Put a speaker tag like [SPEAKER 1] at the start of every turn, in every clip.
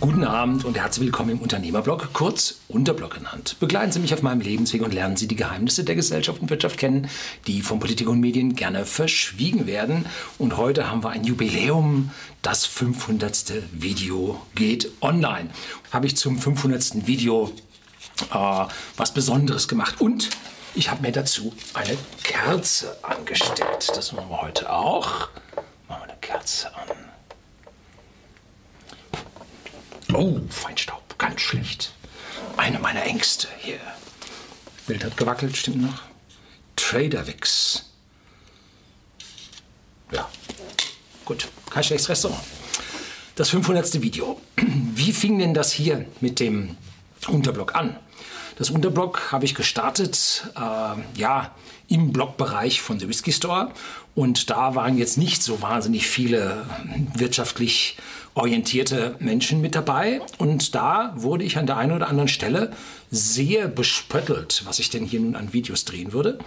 [SPEAKER 1] Guten Abend und herzlich willkommen im Unternehmerblog, kurz Unterblog genannt. Begleiten Sie mich auf meinem Lebensweg und lernen Sie die Geheimnisse der Gesellschaft und Wirtschaft kennen, die von Politik und Medien gerne verschwiegen werden. Und heute haben wir ein Jubiläum. Das 500. Video geht online. Habe ich zum 500. Video äh, was Besonderes gemacht und ich habe mir dazu eine Kerze angestellt. Das machen wir heute auch. Machen wir eine Kerze an. Oh, Feinstaub, ganz schlecht. Eine meiner Ängste hier. Bild hat gewackelt, stimmt noch. Traderwix. Ja, gut, kein schlechtes Restaurant. Das 500. Video. Wie fing denn das hier mit dem Unterblock an? Das Unterblock habe ich gestartet, äh, ja, im Blogbereich von The Whisky Store. Und da waren jetzt nicht so wahnsinnig viele wirtschaftlich orientierte Menschen mit dabei. Und da wurde ich an der einen oder anderen Stelle sehr bespöttelt, was ich denn hier nun an Videos drehen würde.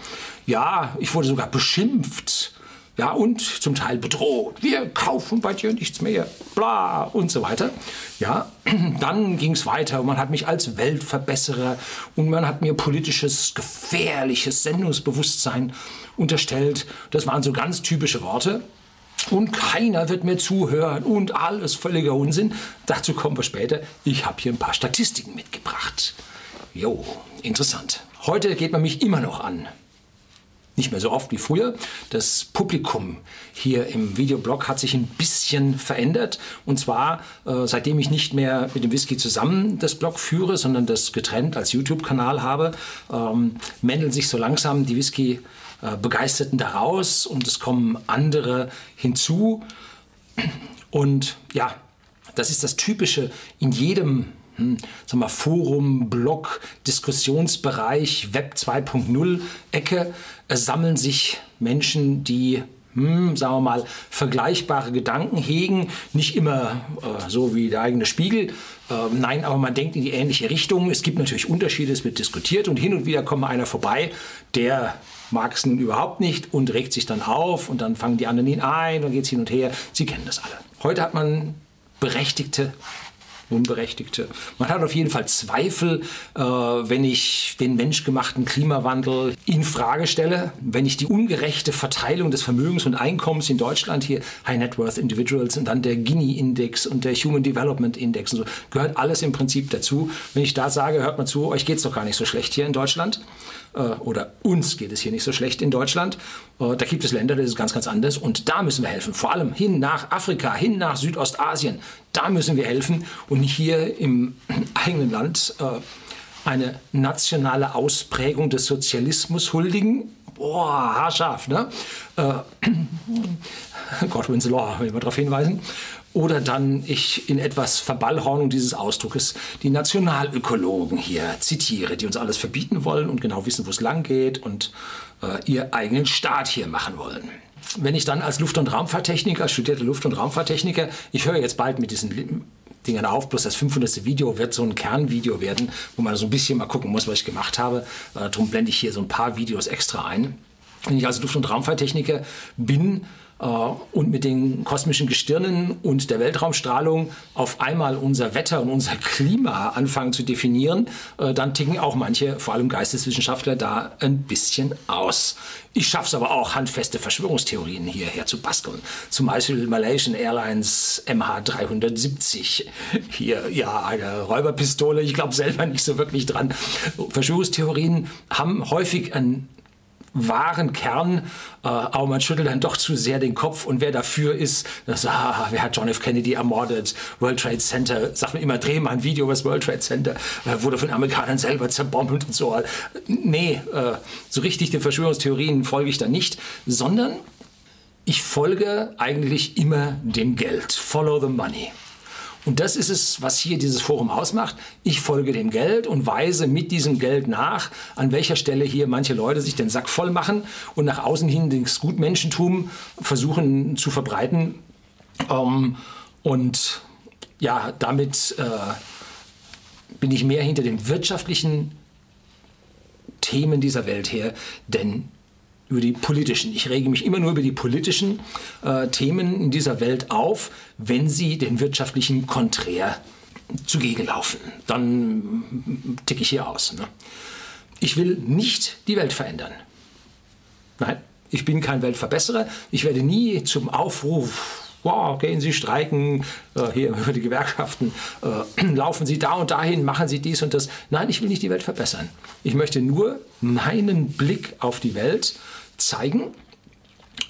[SPEAKER 1] Ja, ich wurde sogar beschimpft ja, und zum Teil bedroht. Wir kaufen bei dir nichts mehr, bla und so weiter. Ja, dann ging es weiter und man hat mich als Weltverbesserer und man hat mir politisches, gefährliches Sendungsbewusstsein unterstellt. Das waren so ganz typische Worte. Und keiner wird mir zuhören und alles völliger Unsinn. Dazu kommen wir später. Ich habe hier ein paar Statistiken mitgebracht. Jo, interessant. Heute geht man mich immer noch an nicht mehr so oft wie früher. Das Publikum hier im Videoblog hat sich ein bisschen verändert. Und zwar, äh, seitdem ich nicht mehr mit dem Whisky zusammen das Blog führe, sondern das getrennt als YouTube-Kanal habe, ähm, mändeln sich so langsam die Whisky-Begeisterten daraus und es kommen andere hinzu. Und ja, das ist das Typische in jedem hm, sag mal, Forum, Blog, Diskussionsbereich, Web 2.0 Ecke äh, sammeln sich Menschen, die hm, sagen wir mal, vergleichbare Gedanken hegen. Nicht immer äh, so wie der eigene Spiegel. Äh, nein, aber man denkt in die ähnliche Richtung. Es gibt natürlich Unterschiede, es wird diskutiert und hin und wieder kommt einer vorbei, der mag es nun überhaupt nicht und regt sich dann auf und dann fangen die anderen ihn ein und geht es hin und her. Sie kennen das alle. Heute hat man berechtigte Unberechtigte. Man hat auf jeden Fall Zweifel, äh, wenn ich den menschgemachten Klimawandel in Frage stelle, wenn ich die ungerechte Verteilung des Vermögens und Einkommens in Deutschland hier High Net Worth Individuals und dann der Gini-Index und der Human Development Index und so gehört alles im Prinzip dazu. Wenn ich da sage, hört mal zu, euch geht es doch gar nicht so schlecht hier in Deutschland oder uns geht es hier nicht so schlecht in Deutschland. Äh, da gibt es Länder, das ist ganz, ganz anders und da müssen wir helfen. Vor allem hin nach Afrika, hin nach Südostasien. Da müssen wir helfen und nicht hier im eigenen Land äh, eine nationale Ausprägung des Sozialismus huldigen. Boah, haarscharf, ne? Äh, Godwin's Law, will ich darauf hinweisen oder dann ich in etwas Verballhornung dieses Ausdruckes die Nationalökologen hier zitiere, die uns alles verbieten wollen und genau wissen, wo es lang geht und äh, ihr eigenen Staat hier machen wollen. Wenn ich dann als Luft- und Raumfahrttechniker, studierter Luft- und Raumfahrttechniker, ich höre jetzt bald mit diesen Dingern auf, bloß das 500. Video wird so ein Kernvideo werden, wo man so ein bisschen mal gucken muss, was ich gemacht habe. Äh, darum blende ich hier so ein paar Videos extra ein. Wenn ich also Luft- und Raumfahrttechniker bin, und mit den kosmischen Gestirnen und der Weltraumstrahlung auf einmal unser Wetter und unser Klima anfangen zu definieren, äh, dann ticken auch manche, vor allem Geisteswissenschaftler, da ein bisschen aus. Ich schaffe es aber auch, handfeste Verschwörungstheorien hierher zu basteln. Zum Beispiel Malaysian Airlines MH370. Hier, ja, eine Räuberpistole. Ich glaube selber nicht so wirklich dran. Verschwörungstheorien haben häufig ein wahren Kern, äh, aber man schüttelt dann doch zu sehr den Kopf und wer dafür ist, das, ah, wer hat John F. Kennedy ermordet, World Trade Center, sagt man immer, dreh mal ein Video über das World Trade Center, äh, wurde von Amerikanern selber zerbombt und so. Nee, äh, so richtig den Verschwörungstheorien folge ich da nicht, sondern ich folge eigentlich immer dem Geld. Follow the money. Und das ist es, was hier dieses Forum ausmacht. Ich folge dem Geld und weise mit diesem Geld nach, an welcher Stelle hier manche Leute sich den Sack voll machen und nach außen hin das Gutmenschentum versuchen zu verbreiten. Ähm, und ja, damit äh, bin ich mehr hinter den wirtschaftlichen Themen dieser Welt her, denn über die politischen. Ich rege mich immer nur über die politischen äh, Themen in dieser Welt auf, wenn sie den wirtschaftlichen konträr zugegen laufen. Dann ticke ich hier aus. Ne? Ich will nicht die Welt verändern. Nein, ich bin kein Weltverbesserer. Ich werde nie zum Aufruf wow, gehen Sie streiken, äh, hier über die Gewerkschaften, äh, laufen Sie da und dahin, machen Sie dies und das. Nein, ich will nicht die Welt verbessern. Ich möchte nur meinen Blick auf die Welt zeigen.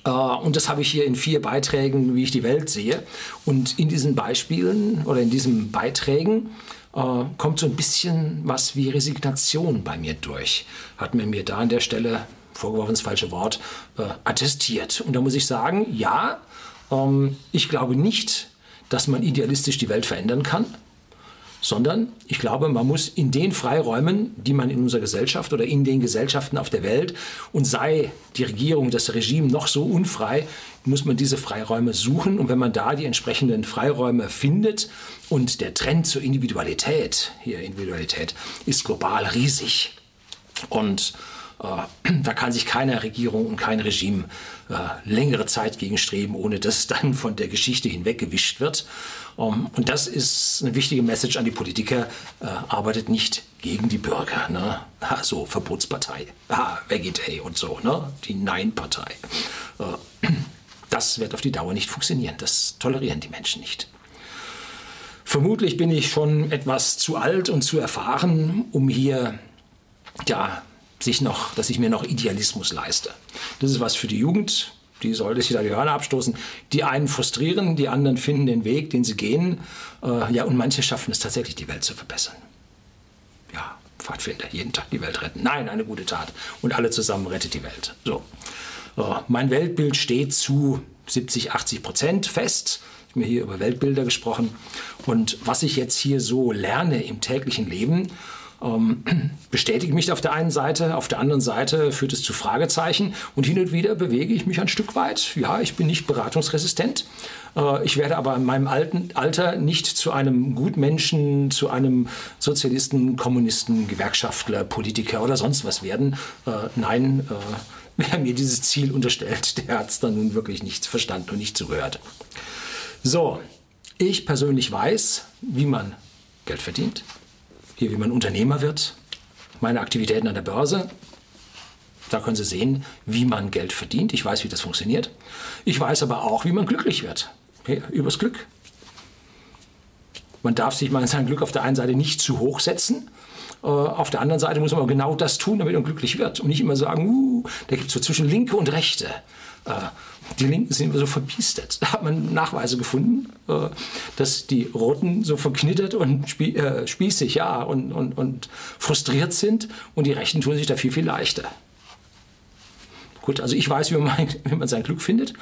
[SPEAKER 1] Äh, und das habe ich hier in vier Beiträgen, wie ich die Welt sehe. Und in diesen Beispielen oder in diesen Beiträgen äh, kommt so ein bisschen was wie Resignation bei mir durch. Hat mir mir da an der Stelle vorgeworfen, das falsche Wort, äh, attestiert. Und da muss ich sagen, ja, ähm, ich glaube nicht, dass man idealistisch die Welt verändern kann, sondern ich glaube, man muss in den Freiräumen, die man in unserer Gesellschaft oder in den Gesellschaften auf der Welt und sei die Regierung, das Regime noch so unfrei, muss man diese Freiräume suchen. Und wenn man da die entsprechenden Freiräume findet und der Trend zur Individualität, hier Individualität, ist global riesig. Und äh, da kann sich keine Regierung und kein Regime längere Zeit gegenstreben, ohne dass dann von der Geschichte hinweggewischt wird. Um, ähm, und das ist eine wichtige Message an die Politiker. Äh, arbeitet nicht gegen die Bürger. Ne? Ha, so, Verbotspartei. Ha, Veggie und so. Ne? Die Nein-Partei. Äh, das wird auf die Dauer nicht funktionieren. Das tolerieren die Menschen nicht. Vermutlich bin ich schon etwas zu alt und zu erfahren, um hier ja, sich noch, dass ich mir noch Idealismus leiste. Das ist was für die Jugend, die sollte sich da die Hörner abstoßen. Die einen frustrieren, die anderen finden den Weg, den sie gehen. Äh, ja, und manche schaffen es tatsächlich, die Welt zu verbessern. Ja, Pfadfinder, jeden Tag die Welt retten. Nein, eine gute Tat. Und alle zusammen rettet die Welt. So. Äh, mein Weltbild steht zu 70, 80 Prozent fest. Ich habe mir hier über Weltbilder gesprochen. Und was ich jetzt hier so lerne im täglichen Leben, ähm, bestätigt mich auf der einen Seite, auf der anderen Seite führt es zu Fragezeichen und hin und wieder bewege ich mich ein Stück weit. Ja, ich bin nicht beratungsresistent. Äh, ich werde aber in meinem alten Alter nicht zu einem Gutmenschen, zu einem Sozialisten, Kommunisten, Gewerkschaftler, Politiker oder sonst was werden. Äh, nein, äh, wer mir dieses Ziel unterstellt, der hat es dann nun wirklich nicht verstanden und nicht zugehört. So, ich persönlich weiß, wie man Geld verdient hier wie man Unternehmer wird, meine Aktivitäten an der Börse. Da können Sie sehen, wie man Geld verdient. Ich weiß, wie das funktioniert. Ich weiß aber auch, wie man glücklich wird. Okay, übers Glück. Man darf sich mal sein Glück auf der einen Seite nicht zu hoch setzen. Äh, auf der anderen Seite muss man genau das tun, damit man glücklich wird. Und nicht immer sagen, uh, da gibt es so zwischen Linke und Rechte. Die Linken sind so verbiestert. Da hat man Nachweise gefunden, äh, dass die Roten so verknittert und äh, spießig ja, und, und, und frustriert sind und die Rechten tun sich da viel, viel leichter. Gut, also ich weiß, wie man, wie man sein Glück findet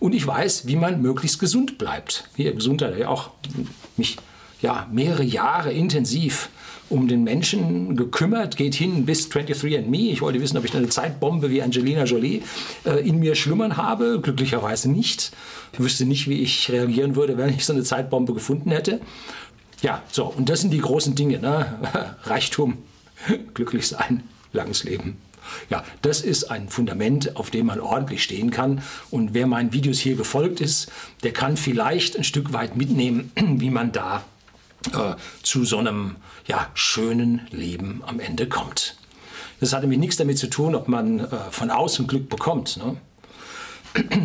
[SPEAKER 1] und ich weiß, wie man möglichst gesund bleibt. Hier, Gesundheit, ja auch mich ja, mehrere Jahre intensiv um den Menschen gekümmert, geht hin bis 23andMe. Ich wollte wissen, ob ich eine Zeitbombe wie Angelina Jolie äh, in mir schlummern habe. Glücklicherweise nicht. Ich wüsste nicht, wie ich reagieren würde, wenn ich so eine Zeitbombe gefunden hätte. Ja, so, und das sind die großen Dinge. Ne? Reichtum, glücklich sein, langes Leben. Ja, das ist ein Fundament, auf dem man ordentlich stehen kann. Und wer meinen Videos hier gefolgt ist, der kann vielleicht ein Stück weit mitnehmen, wie man da äh, zu so einem ja, schönen Leben am Ende kommt. Das hat nämlich nichts damit zu tun, ob man äh, von außen Glück bekommt. Ne?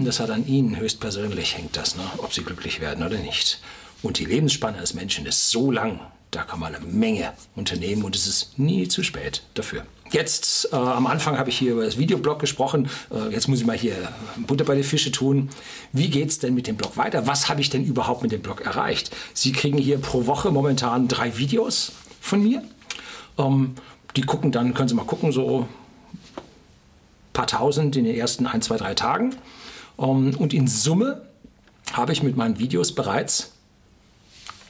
[SPEAKER 1] Das hat an Ihnen höchstpersönlich hängt das, ne? ob Sie glücklich werden oder nicht. Und die Lebensspanne des Menschen ist so lang, da kann man eine Menge unternehmen und es ist nie zu spät dafür. Jetzt äh, am Anfang habe ich hier über das Videoblog gesprochen. Äh, jetzt muss ich mal hier Butter bei den Fische tun. Wie geht es denn mit dem Blog weiter? Was habe ich denn überhaupt mit dem Blog erreicht? Sie kriegen hier pro Woche momentan drei Videos von mir. Ähm, die gucken dann, können Sie mal gucken, so ein paar tausend in den ersten ein, zwei, drei Tagen. Ähm, und in Summe habe ich mit meinen Videos bereits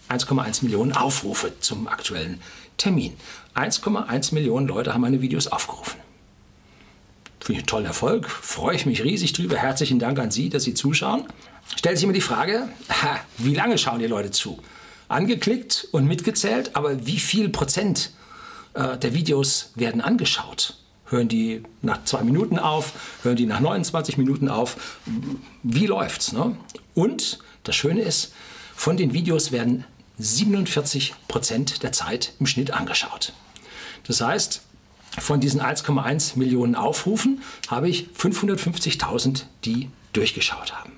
[SPEAKER 1] 1,1 Millionen Aufrufe zum aktuellen Termin. 1,1 Millionen Leute haben meine Videos aufgerufen. Finde ich einen tollen Erfolg, freue ich mich riesig drüber. Herzlichen Dank an Sie, dass Sie zuschauen. Stellt sich immer die Frage, ha, wie lange schauen die Leute zu? Angeklickt und mitgezählt, aber wie viel Prozent äh, der Videos werden angeschaut? Hören die nach zwei Minuten auf? Hören die nach 29 Minuten auf? Wie läuft's? Ne? Und das Schöne ist, von den Videos werden 47 Prozent der Zeit im Schnitt angeschaut. Das heißt, von diesen 1,1 Millionen Aufrufen habe ich 550.000, die durchgeschaut haben.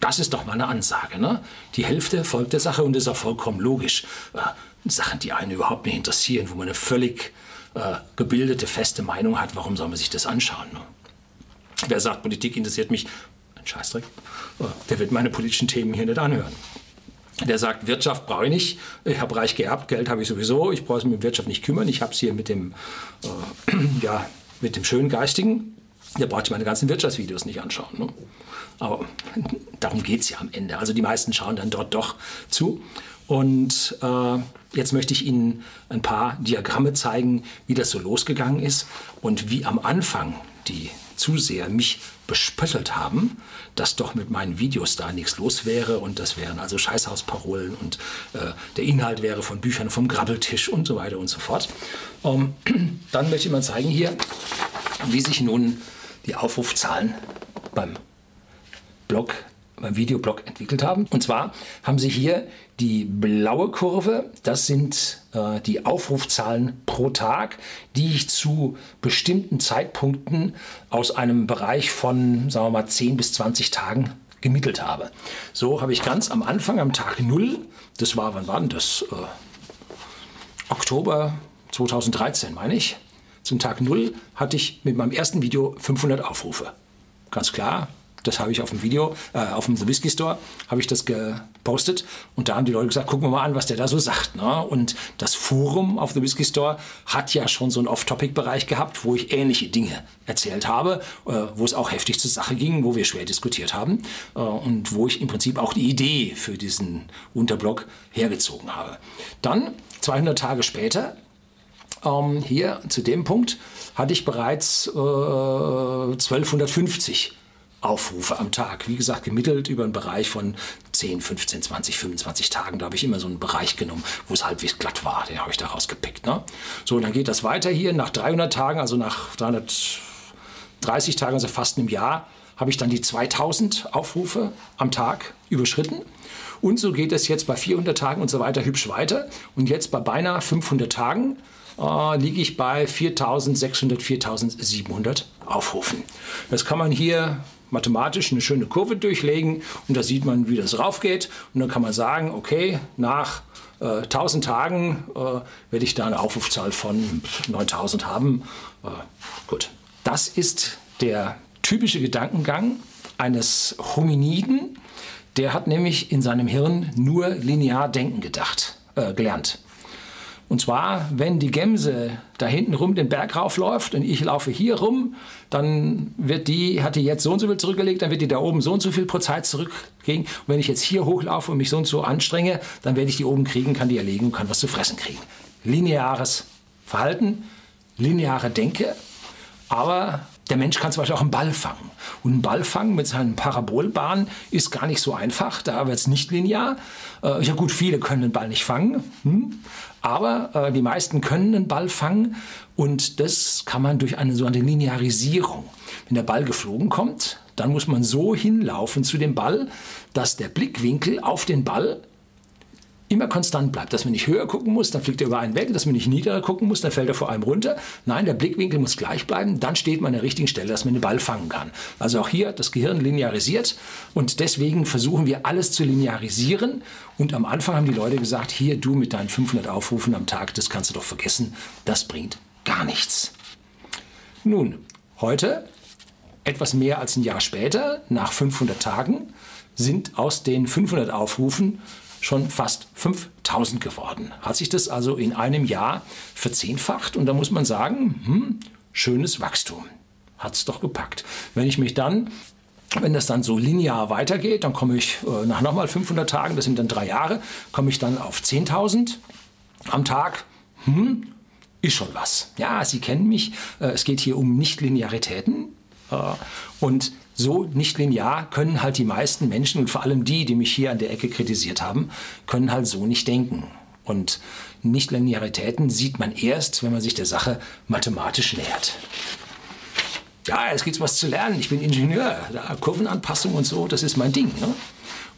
[SPEAKER 1] Das ist doch mal eine Ansage. Ne? Die Hälfte folgt der Sache und ist auch vollkommen logisch. Äh, Sachen, die einen überhaupt nicht interessieren, wo man eine völlig äh, gebildete, feste Meinung hat, warum soll man sich das anschauen? Ne? Wer sagt, Politik interessiert mich, ein Scheißdreck, äh, der wird meine politischen Themen hier nicht anhören. Der sagt, Wirtschaft brauche ich nicht, ich habe reich geerbt, Geld habe ich sowieso, ich brauche mich um Wirtschaft nicht kümmern, ich habe es hier mit dem, äh, ja, mit dem schönen Geistigen, der braucht sich meine ganzen Wirtschaftsvideos nicht anschauen. Ne? Aber darum geht es ja am Ende. Also die meisten schauen dann dort doch zu. Und äh, jetzt möchte ich Ihnen ein paar Diagramme zeigen, wie das so losgegangen ist und wie am Anfang die Zuseher mich bespöttelt haben, dass doch mit meinen Videos da nichts los wäre und das wären also Scheißhausparolen und äh, der Inhalt wäre von Büchern vom Grabbeltisch und so weiter und so fort. Ähm, dann möchte ich mal zeigen hier, wie sich nun die Aufrufzahlen beim Blog Videoblog entwickelt haben. Und zwar haben Sie hier die blaue Kurve, das sind äh, die Aufrufzahlen pro Tag, die ich zu bestimmten Zeitpunkten aus einem Bereich von, sagen wir mal, 10 bis 20 Tagen gemittelt habe. So habe ich ganz am Anfang, am Tag 0, das war, wann war denn das? Äh, Oktober 2013, meine ich. Zum Tag 0 hatte ich mit meinem ersten Video 500 Aufrufe. Ganz klar, das habe ich auf dem Video, äh, auf dem The Whisky Store, habe ich das gepostet. Und da haben die Leute gesagt, gucken wir mal an, was der da so sagt. Ne? Und das Forum auf The Whisky Store hat ja schon so einen Off-Topic-Bereich gehabt, wo ich ähnliche Dinge erzählt habe, äh, wo es auch heftig zur Sache ging, wo wir schwer diskutiert haben äh, und wo ich im Prinzip auch die Idee für diesen Unterblog hergezogen habe. Dann, 200 Tage später, ähm, hier zu dem Punkt, hatte ich bereits äh, 1250 Aufrufe am Tag. Wie gesagt, gemittelt über einen Bereich von 10, 15, 20, 25 Tagen. Da habe ich immer so einen Bereich genommen, wo es halbwegs glatt war. Den habe ich da rausgepickt. Ne? So, dann geht das weiter hier. Nach 300 Tagen, also nach 330 Tagen, also fast einem Jahr, habe ich dann die 2000 Aufrufe am Tag überschritten. Und so geht es jetzt bei 400 Tagen und so weiter hübsch weiter. Und jetzt bei beinahe 500 Tagen äh, liege ich bei 4600, 4700 Aufrufen. Das kann man hier mathematisch eine schöne Kurve durchlegen und da sieht man, wie das raufgeht. Und dann kann man sagen, okay, nach äh, 1000 Tagen äh, werde ich da eine Aufrufzahl von 9000 haben. Äh, gut, das ist der typische Gedankengang eines Hominiden. Der hat nämlich in seinem Hirn nur linear denken gedacht, äh, gelernt. Und zwar, wenn die Gemse da hinten rum den Berg raufläuft und ich laufe hier rum, dann wird die, hat die jetzt so und so viel zurückgelegt, dann wird die da oben so und so viel pro Zeit zurückkriegen. Und wenn ich jetzt hier hochlaufe und mich so und so anstrenge, dann werde ich die oben kriegen, kann die erlegen und kann was zu fressen kriegen. Lineares Verhalten, lineare Denke, aber der Mensch kann zum Beispiel auch einen Ball fangen. Und einen Ball fangen mit seinen Parabolbahnen ist gar nicht so einfach. Da wird es nicht linear. Äh, ja gut, viele können den Ball nicht fangen. Hm? Aber äh, die meisten können den Ball fangen. Und das kann man durch eine sogenannte Linearisierung. Wenn der Ball geflogen kommt, dann muss man so hinlaufen zu dem Ball, dass der Blickwinkel auf den Ball immer konstant bleibt, dass man nicht höher gucken muss, dann fliegt er über einen weg, dass man nicht niedriger gucken muss, dann fällt er vor einem runter. Nein, der Blickwinkel muss gleich bleiben, dann steht man an der richtigen Stelle, dass man den Ball fangen kann. Also auch hier das Gehirn linearisiert und deswegen versuchen wir alles zu linearisieren und am Anfang haben die Leute gesagt, hier du mit deinen 500 Aufrufen am Tag, das kannst du doch vergessen, das bringt gar nichts. Nun, heute, etwas mehr als ein Jahr später, nach 500 Tagen, sind aus den 500 Aufrufen schon fast 5000 geworden. Hat sich das also in einem Jahr verzehnfacht und da muss man sagen, hm, schönes Wachstum. Hat es doch gepackt. Wenn ich mich dann wenn das dann so linear weitergeht, dann komme ich äh, nach nochmal 500 Tagen, das sind dann drei Jahre, komme ich dann auf 10.000 am Tag. Hm, ist schon was. Ja, Sie kennen mich. Äh, es geht hier um Nichtlinearitäten. Äh, und so nicht linear können halt die meisten Menschen und vor allem die, die mich hier an der Ecke kritisiert haben, können halt so nicht denken. Und Nichtlinearitäten sieht man erst, wenn man sich der Sache mathematisch nähert. Ja, es gibt was zu lernen. Ich bin Ingenieur. Kurvenanpassung und so, das ist mein Ding. Ne?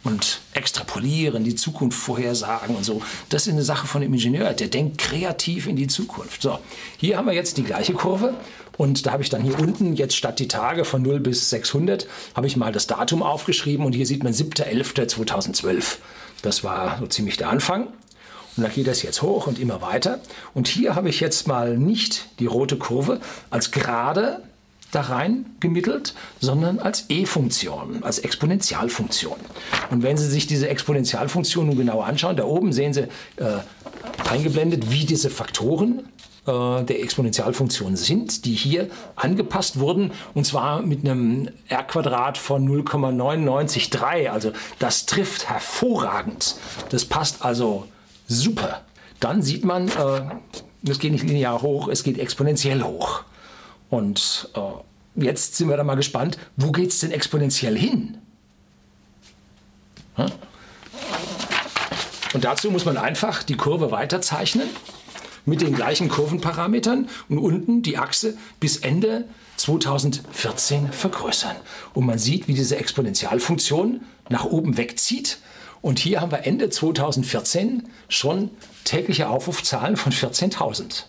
[SPEAKER 1] und extrapolieren, die Zukunft vorhersagen und so. Das ist eine Sache von dem Ingenieur, der denkt kreativ in die Zukunft. So, hier haben wir jetzt die gleiche Kurve und da habe ich dann hier unten jetzt statt die Tage von 0 bis 600 habe ich mal das Datum aufgeschrieben und hier sieht man 7.11.2012. Das war so ziemlich der Anfang. Und dann geht das jetzt hoch und immer weiter. Und hier habe ich jetzt mal nicht die rote Kurve als gerade da rein gemittelt, sondern als e-Funktion, als Exponentialfunktion. Und wenn Sie sich diese Exponentialfunktion nun genauer anschauen, da oben sehen Sie äh, eingeblendet, wie diese Faktoren der Exponentialfunktion sind, die hier angepasst wurden, und zwar mit einem R-Quadrat von 0,993. Also das trifft hervorragend. Das passt also super. Dann sieht man, äh, es geht nicht linear hoch, es geht exponentiell hoch. Und äh, jetzt sind wir da mal gespannt, wo geht es denn exponentiell hin? Und dazu muss man einfach die Kurve weiterzeichnen mit den gleichen Kurvenparametern und unten die Achse bis Ende 2014 vergrößern. Und man sieht, wie diese Exponentialfunktion nach oben wegzieht. Und hier haben wir Ende 2014 schon tägliche Aufrufzahlen von 14.000.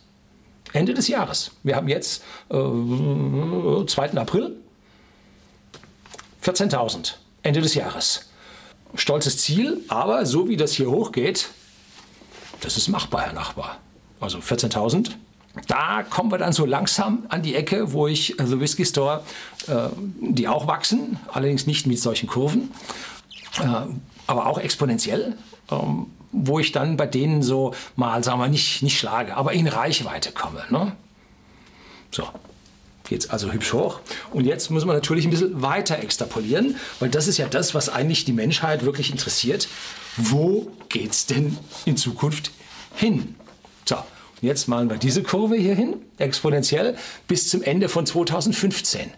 [SPEAKER 1] Ende des Jahres. Wir haben jetzt äh, 2. April. 14.000. Ende des Jahres. Stolzes Ziel, aber so wie das hier hochgeht, das ist machbar, Herr Nachbar. Also 14.000. Da kommen wir dann so langsam an die Ecke, wo ich, also Whisky Store, äh, die auch wachsen, allerdings nicht mit solchen Kurven, äh, aber auch exponentiell. Ähm, wo ich dann bei denen so mal, sagen wir, nicht, nicht schlage, aber in Reichweite komme. Ne? So, geht also hübsch hoch. Und jetzt muss man natürlich ein bisschen weiter extrapolieren, weil das ist ja das, was eigentlich die Menschheit wirklich interessiert. Wo geht es denn in Zukunft hin? So, jetzt malen wir diese Kurve hier hin, exponentiell, bis zum Ende von 2015.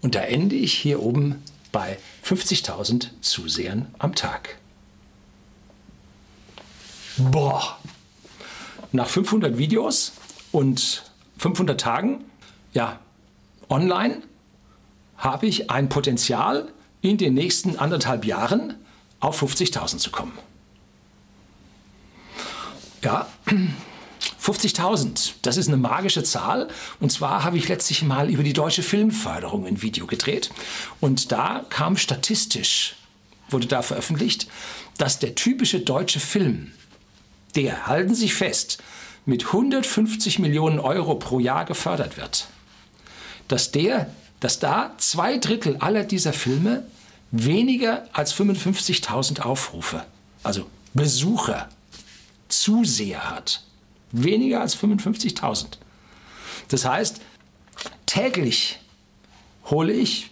[SPEAKER 1] Und da ende ich hier oben bei 50.000 Zusehern am Tag. Boah. Nach 500 Videos und 500 Tagen, ja, online habe ich ein Potenzial, in den nächsten anderthalb Jahren auf 50.000 zu kommen. Ja, 50.000, das ist eine magische Zahl. Und zwar habe ich letztlich mal über die deutsche Filmförderung ein Video gedreht. Und da kam statistisch, wurde da veröffentlicht, dass der typische deutsche Film der, halten Sie sich fest, mit 150 Millionen Euro pro Jahr gefördert wird, dass, der, dass da zwei Drittel aller dieser Filme weniger als 55.000 Aufrufe, also Besucher, Zuseher hat. Weniger als 55.000. Das heißt, täglich hole ich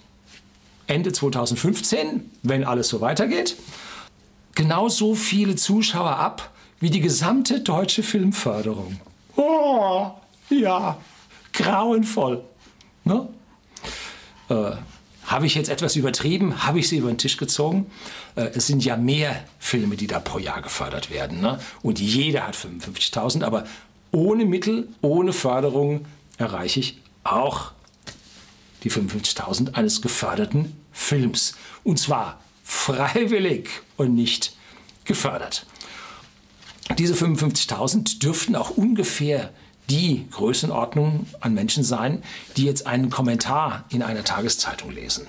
[SPEAKER 1] Ende 2015, wenn alles so weitergeht, genauso viele Zuschauer ab, wie die gesamte deutsche Filmförderung. Oh, ja, grauenvoll. Ne? Äh, habe ich jetzt etwas übertrieben? Habe ich sie über den Tisch gezogen? Äh, es sind ja mehr Filme, die da pro Jahr gefördert werden. Ne? Und jeder hat 55.000, aber ohne Mittel, ohne Förderung erreiche ich auch die 55.000 eines geförderten Films. Und zwar freiwillig und nicht gefördert. Diese 55.000 dürften auch ungefähr die Größenordnung an Menschen sein, die jetzt einen Kommentar in einer Tageszeitung lesen.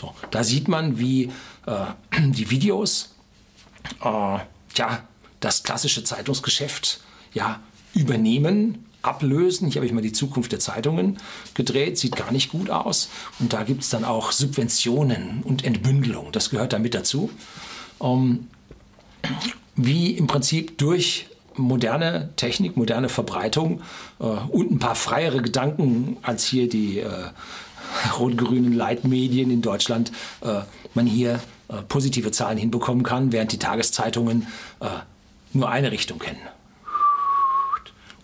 [SPEAKER 1] So, da sieht man, wie äh, die Videos äh, ja, das klassische Zeitungsgeschäft ja, übernehmen, ablösen. Hier habe ich mal die Zukunft der Zeitungen gedreht, sieht gar nicht gut aus. Und da gibt es dann auch Subventionen und Entbündelung, das gehört da mit dazu. Ähm, wie im Prinzip durch moderne Technik, moderne Verbreitung äh, und ein paar freiere Gedanken als hier die äh, rot-grünen Leitmedien in Deutschland, äh, man hier äh, positive Zahlen hinbekommen kann, während die Tageszeitungen äh, nur eine Richtung kennen.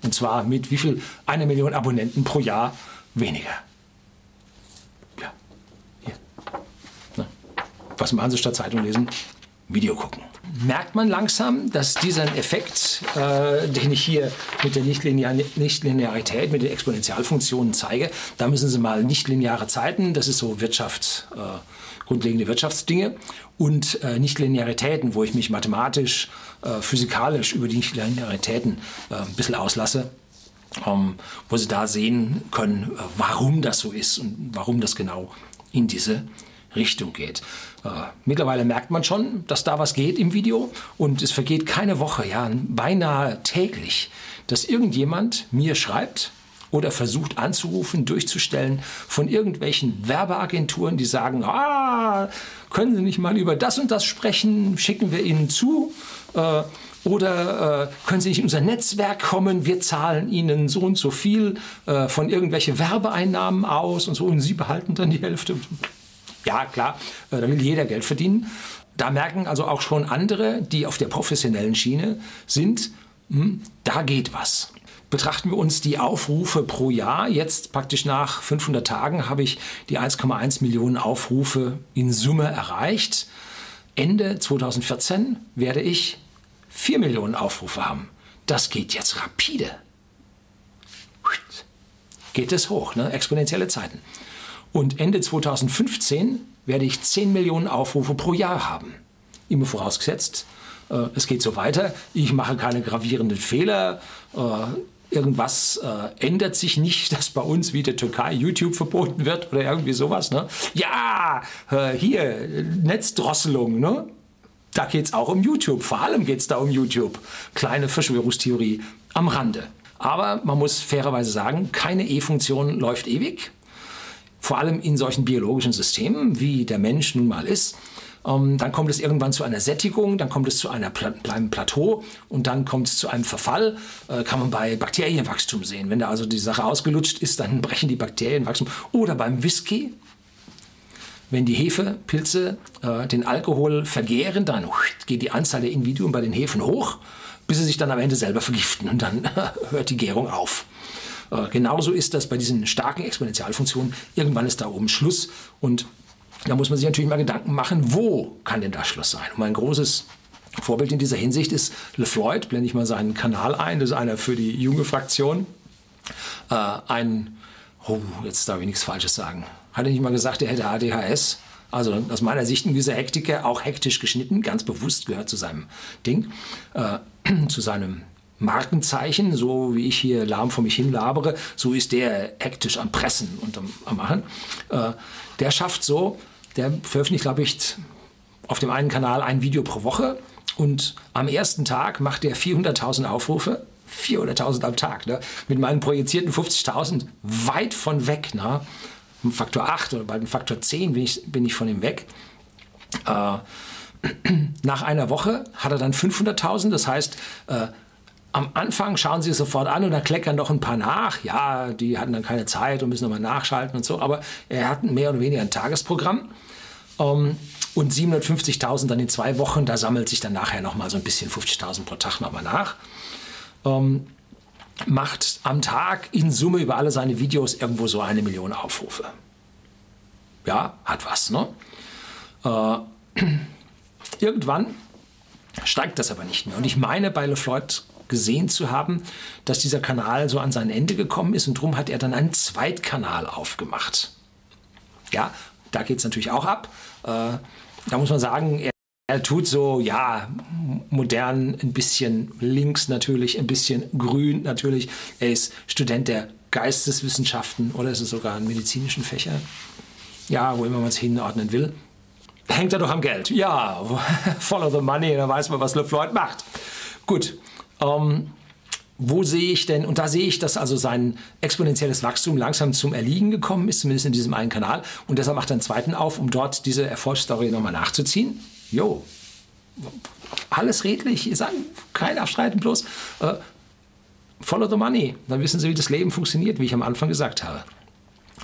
[SPEAKER 1] Und zwar mit wie viel? Eine Million Abonnenten pro Jahr weniger. Ja, hier. Na. Was machen Sie statt Zeitung lesen? Video gucken. merkt man langsam, dass dieser Effekt, äh, den ich hier mit der Nichtlinearität, mit den Exponentialfunktionen zeige, da müssen Sie mal nichtlineare Zeiten, das ist so Wirtschaft, äh, grundlegende Wirtschaftsdinge und äh, Nichtlinearitäten, wo ich mich mathematisch, äh, physikalisch über die Nichtlinearitäten äh, ein bisschen auslasse. Ähm, wo Sie da sehen können, äh, warum das so ist und warum das genau in diese Richtung geht. Äh, mittlerweile merkt man schon, dass da was geht im Video und es vergeht keine Woche, ja, beinahe täglich, dass irgendjemand mir schreibt oder versucht anzurufen, durchzustellen von irgendwelchen Werbeagenturen, die sagen, ah, können Sie nicht mal über das und das sprechen, schicken wir Ihnen zu. Äh, oder äh, können Sie nicht in unser Netzwerk kommen? Wir zahlen Ihnen so und so viel äh, von irgendwelchen Werbeeinnahmen aus und so und Sie behalten dann die Hälfte. Ja, klar, äh, da will jeder Geld verdienen. Da merken also auch schon andere, die auf der professionellen Schiene sind, hm, da geht was. Betrachten wir uns die Aufrufe pro Jahr. Jetzt praktisch nach 500 Tagen habe ich die 1,1 Millionen Aufrufe in Summe erreicht. Ende 2014 werde ich 4 Millionen Aufrufe haben. Das geht jetzt rapide. Geht es hoch, ne? exponentielle Zeiten. Und Ende 2015 werde ich 10 Millionen Aufrufe pro Jahr haben. Immer vorausgesetzt, äh, es geht so weiter. Ich mache keine gravierenden Fehler. Äh, irgendwas äh, ändert sich nicht, dass bei uns wie der Türkei YouTube verboten wird oder irgendwie sowas. Ne? Ja, äh, hier, Netzdrosselung. Ne? Da geht es auch um YouTube. Vor allem geht es da um YouTube. Kleine Verschwörungstheorie am Rande. Aber man muss fairerweise sagen, keine E-Funktion läuft ewig vor allem in solchen biologischen Systemen, wie der Mensch nun mal ist. Ähm, dann kommt es irgendwann zu einer Sättigung, dann kommt es zu einem Plateau und dann kommt es zu einem Verfall. Äh, kann man bei Bakterienwachstum sehen. Wenn da also die Sache ausgelutscht ist, dann brechen die Bakterienwachstum. Oder beim Whisky, wenn die Hefepilze äh, den Alkohol vergehren, dann geht die Anzahl der Individuen bei den Hefen hoch, bis sie sich dann am Ende selber vergiften und dann hört die Gärung auf. Äh, genauso ist das bei diesen starken Exponentialfunktionen. Irgendwann ist da oben Schluss und da muss man sich natürlich mal Gedanken machen, wo kann denn da Schluss sein? Und mein großes Vorbild in dieser Hinsicht ist LeFloid, blende ich mal seinen Kanal ein, das ist einer für die junge Fraktion. Äh, ein, oh, jetzt darf ich nichts Falsches sagen. Hat er nicht mal gesagt, er hätte ADHS? Also aus meiner Sicht ein gewisser Hektiker, auch hektisch geschnitten, ganz bewusst gehört zu seinem Ding, äh, zu seinem Markenzeichen, so wie ich hier lahm vor mich hin labere, so ist der hektisch am Pressen und am, am Machen. Äh, der schafft so, der veröffentlicht, glaube ich, auf dem einen Kanal ein Video pro Woche und am ersten Tag macht er 400.000 Aufrufe. 400.000 am Tag. Ne? Mit meinen projizierten 50.000 weit von weg. Ne? Ein Faktor 8 oder bald ein Faktor 10 bin ich, bin ich von ihm weg. Äh, nach einer Woche hat er dann 500.000. Das heißt, äh, am Anfang schauen sie es sofort an und dann kleckern noch ein paar nach. Ja, die hatten dann keine Zeit und müssen nochmal nachschalten und so. Aber er hat mehr oder weniger ein Tagesprogramm. Um, ähm, und 750.000 dann in zwei Wochen, da sammelt sich dann nachher nochmal so ein bisschen 50.000 pro Tag nochmal nach. Um, ähm, macht am Tag in Summe über alle seine Videos irgendwo so eine Million Aufrufe. Ja, hat was, ne? Uh, irgendwann steigt das aber nicht mehr. Und ich meine, bei LeFloid gesehen zu haben, dass dieser Kanal so an sein Ende gekommen ist und darum hat er dann einen Zweitkanal aufgemacht. Ja, da geht es natürlich auch ab. Äh, da muss man sagen, er, er, tut so, ja, modern, ein bisschen links natürlich, ein bisschen grün natürlich. Er ist Student der Geisteswissenschaften oder ist es sogar in medizinischen Fächern. Ja, wo immer man es hinordnen will. Hängt er doch am Geld. Ja, follow the money, dann weiß man, was LeFloid macht. Gut, ähm, wo sehe ich denn, und da sehe ich, dass also sein exponentielles Wachstum langsam zum Erliegen gekommen ist, zumindest in diesem einen Kanal. Und deshalb macht er einen zweiten auf, um dort diese Erfolgsstory nochmal nachzuziehen. Jo, alles redlich, ihr sagt, kein Abstreiten bloß. Äh, follow the money, dann wissen Sie, wie das Leben funktioniert, wie ich am Anfang gesagt habe.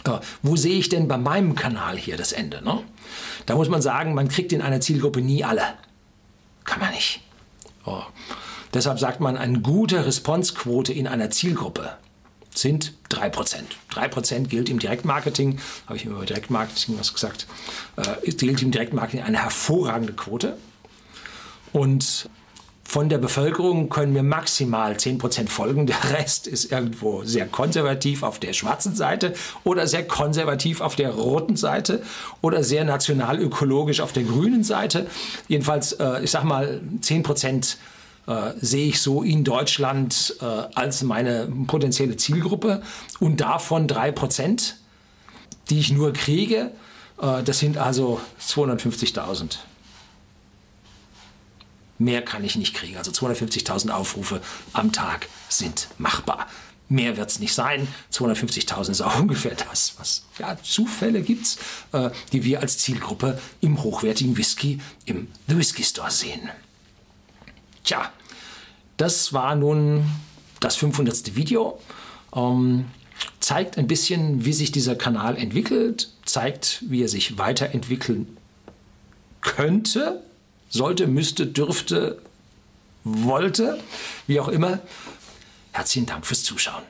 [SPEAKER 1] Äh, wo sehe ich denn bei meinem Kanal hier das Ende? Ne? Da muss man sagen, man kriegt in einer Zielgruppe nie alle. Kann man nicht. Oh. Deshalb sagt man, eine gute Responsequote in einer Zielgruppe sind 3%. 3% gilt im Direktmarketing, habe ich immer über Direktmarketing was gesagt, äh, gilt im Direktmarketing eine hervorragende Quote. Und von der Bevölkerung können mir maximal 10% folgen. Der Rest ist irgendwo sehr konservativ auf der schwarzen Seite oder sehr konservativ auf der roten Seite oder sehr nationalökologisch auf der grünen Seite. Jedenfalls, äh, ich sag mal, 10% äh, sehe ich so in Deutschland äh, als meine potenzielle Zielgruppe und davon 3%, die ich nur kriege, äh, das sind also 250.000. Mehr kann ich nicht kriegen. Also 250.000 Aufrufe am Tag sind machbar. Mehr wird es nicht sein. 250.000 ist auch ungefähr das, was ja, Zufälle gibt, äh, die wir als Zielgruppe im hochwertigen Whisky im The Whisky Store sehen. Tja, das war nun das 500. Video. Ähm, zeigt ein bisschen, wie sich dieser Kanal entwickelt, zeigt, wie er sich weiterentwickeln könnte sollte, müsste, dürfte, wollte, wie auch immer. Herzlichen Dank fürs Zuschauen.